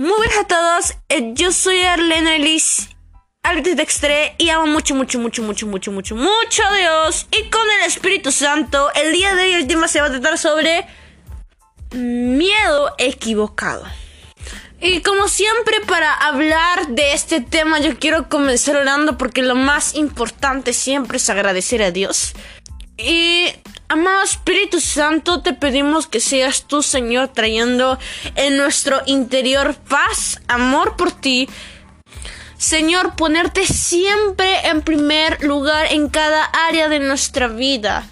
Muy buenas a todos, eh, yo soy Arlene Ellis, Arte Dextre y amo mucho, mucho, mucho, mucho, mucho, mucho, mucho a Dios. Y con el Espíritu Santo, el día de hoy el tema se va a tratar sobre miedo equivocado. Y como siempre para hablar de este tema yo quiero comenzar orando porque lo más importante siempre es agradecer a Dios. Y Amado Espíritu Santo, te pedimos que seas tú, Señor, trayendo en nuestro interior paz, amor por ti. Señor, ponerte siempre en primer lugar en cada área de nuestra vida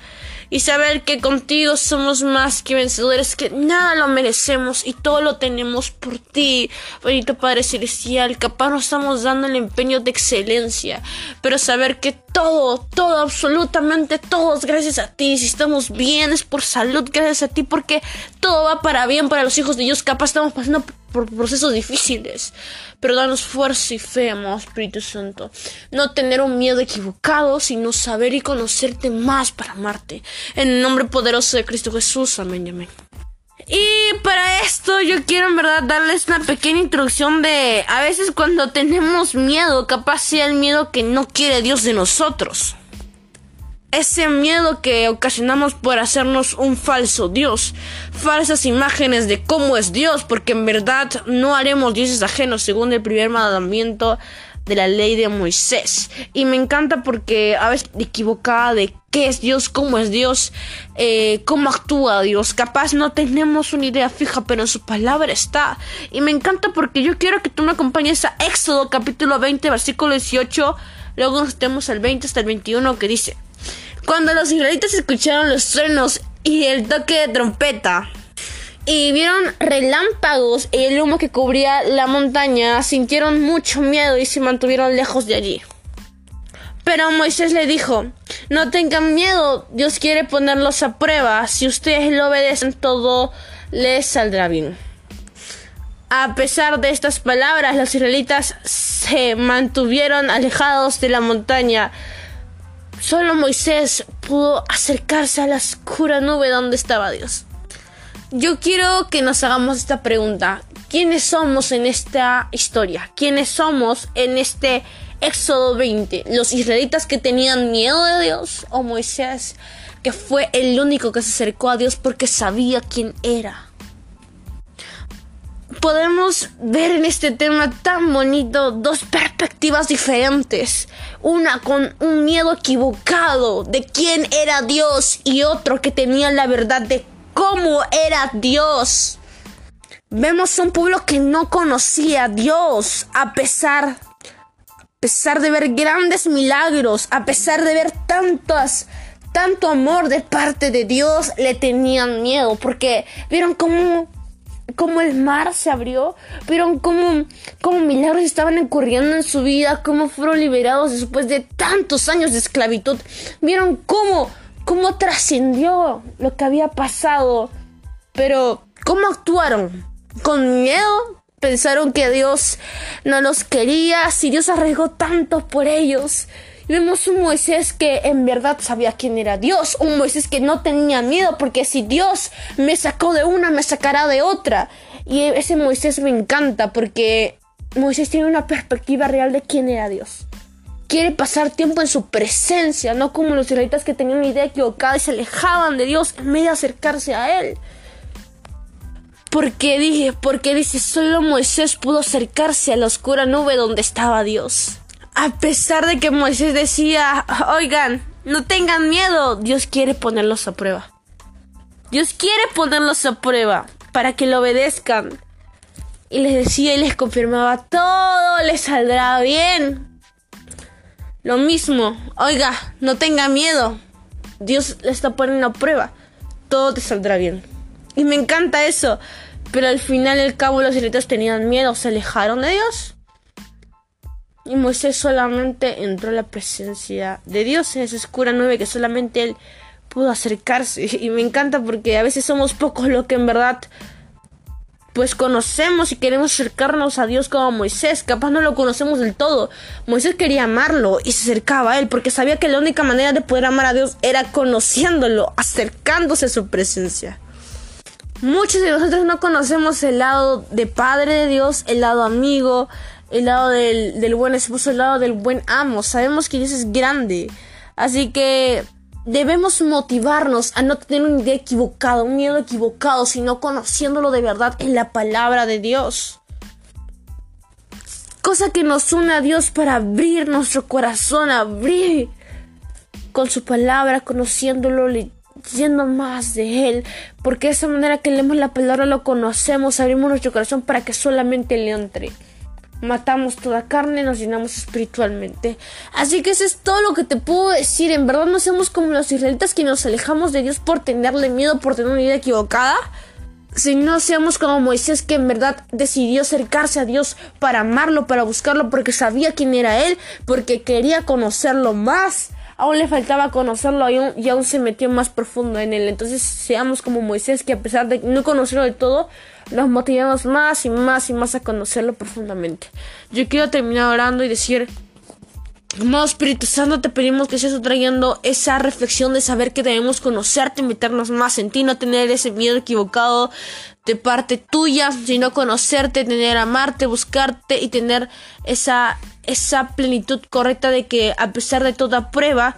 y saber que contigo somos más que vencedores, que nada lo merecemos y todo lo tenemos por ti, bonito Padre Celestial. Capaz no estamos dando el empeño de excelencia, pero saber que todo, todo, absolutamente todo es gracias a ti. Si estamos bien es por salud, gracias a ti, porque todo va para bien para los hijos de Dios. Capaz estamos pasando por procesos difíciles, pero danos fuerza y fe, amado Espíritu Santo. No tener un miedo equivocado, sino saber y conocerte más para amarte. En el nombre poderoso de Cristo Jesús, amén y amén. Y para esto yo quiero en verdad darles una pequeña introducción de a veces cuando tenemos miedo, capaz sea el miedo que no quiere Dios de nosotros ese miedo que ocasionamos por hacernos un falso Dios, falsas imágenes de cómo es Dios, porque en verdad no haremos dioses ajenos según el primer mandamiento de la ley de Moisés. Y me encanta porque a veces equivocada de qué es Dios, cómo es Dios, eh, cómo actúa Dios. Capaz no tenemos una idea fija, pero en su palabra está. Y me encanta porque yo quiero que tú me acompañes a Éxodo capítulo 20, versículo 18. Luego nos tenemos el 20 hasta el 21 que dice. Cuando los israelitas escucharon los truenos y el toque de trompeta y vieron relámpagos y el humo que cubría la montaña, sintieron mucho miedo y se mantuvieron lejos de allí. Pero Moisés le dijo, no tengan miedo, Dios quiere ponerlos a prueba, si ustedes lo obedecen todo les saldrá bien. A pesar de estas palabras, los israelitas se mantuvieron alejados de la montaña, Solo Moisés pudo acercarse a la oscura nube donde estaba Dios. Yo quiero que nos hagamos esta pregunta. ¿Quiénes somos en esta historia? ¿Quiénes somos en este Éxodo 20? ¿Los israelitas que tenían miedo de Dios? ¿O Moisés que fue el único que se acercó a Dios porque sabía quién era? Podemos ver en este tema tan bonito dos perspectivas diferentes. Una con un miedo equivocado de quién era Dios y otro que tenía la verdad de cómo era Dios. Vemos un pueblo que no conocía a Dios a pesar, a pesar de ver grandes milagros, a pesar de ver tantas tanto amor de parte de Dios, le tenían miedo porque vieron cómo cómo el mar se abrió, vieron cómo, cómo milagros estaban ocurriendo en su vida, cómo fueron liberados después de tantos años de esclavitud, vieron cómo, cómo trascendió lo que había pasado, pero ¿cómo actuaron? ¿Con miedo? Pensaron que Dios no los quería, si Dios arriesgó tanto por ellos. Vemos un Moisés que en verdad sabía quién era Dios, un Moisés que no tenía miedo, porque si Dios me sacó de una, me sacará de otra. Y ese Moisés me encanta porque Moisés tiene una perspectiva real de quién era Dios. Quiere pasar tiempo en su presencia, no como los israelitas que tenían una idea equivocada y se alejaban de Dios en vez de acercarse a Él. Porque dije, porque dice, solo Moisés pudo acercarse a la oscura nube donde estaba Dios. A pesar de que Moisés decía, oigan, no tengan miedo, Dios quiere ponerlos a prueba. Dios quiere ponerlos a prueba para que lo obedezcan. Y les decía y les confirmaba, todo les saldrá bien. Lo mismo, oiga, no tenga miedo. Dios le está poniendo a prueba. Todo te saldrá bien. Y me encanta eso. Pero al final, el cabo, los israelitas tenían miedo, se alejaron de Dios. Y Moisés solamente entró en la presencia de Dios en esa oscura nube que solamente él pudo acercarse. Y me encanta porque a veces somos pocos los que en verdad pues conocemos y queremos acercarnos a Dios como Moisés. Capaz no lo conocemos del todo. Moisés quería amarlo y se acercaba a él porque sabía que la única manera de poder amar a Dios era conociéndolo, acercándose a su presencia. Muchos de nosotros no conocemos el lado de Padre de Dios, el lado amigo, el lado del, del buen esposo, el lado del buen amo. Sabemos que Dios es grande. Así que debemos motivarnos a no tener una idea equivocada, un miedo equivocado, sino conociéndolo de verdad en la palabra de Dios. Cosa que nos une a Dios para abrir nuestro corazón, abrir con su palabra, conociéndolo, leyendo más de Él. Porque de esa manera que leemos la palabra lo conocemos, abrimos nuestro corazón para que solamente le entre matamos toda carne, nos llenamos espiritualmente. Así que eso es todo lo que te puedo decir. En verdad no seamos como los israelitas que nos alejamos de Dios por tenerle miedo, por tener una idea equivocada. Si no seamos como Moisés que en verdad decidió acercarse a Dios para amarlo, para buscarlo, porque sabía quién era Él, porque quería conocerlo más. Aún le faltaba conocerlo y aún, y aún se metió más profundo en Él. Entonces seamos como Moisés que a pesar de no conocerlo de todo, nos motivamos más y más y más a conocerlo profundamente. Yo quiero terminar orando y decir, Amado Espíritu Santo, te pedimos que seas trayendo esa reflexión de saber que debemos conocerte, meternos más en ti, no tener ese miedo equivocado de parte tuya, sino conocerte, tener amarte, buscarte y tener esa, esa plenitud correcta de que a pesar de toda prueba,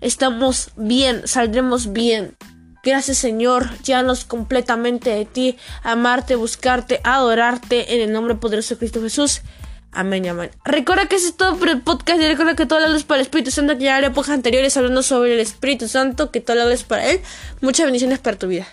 estamos bien, saldremos bien. Gracias Señor, llévanos completamente de ti, amarte, buscarte, adorarte en el nombre poderoso de Cristo Jesús. Amén amén. Recuerda que ese es todo por el podcast y recuerda que todo la luz para el Espíritu Santo, que ya haré épocas anteriores hablando sobre el Espíritu Santo, que todo la luz para Él. Muchas bendiciones para tu vida.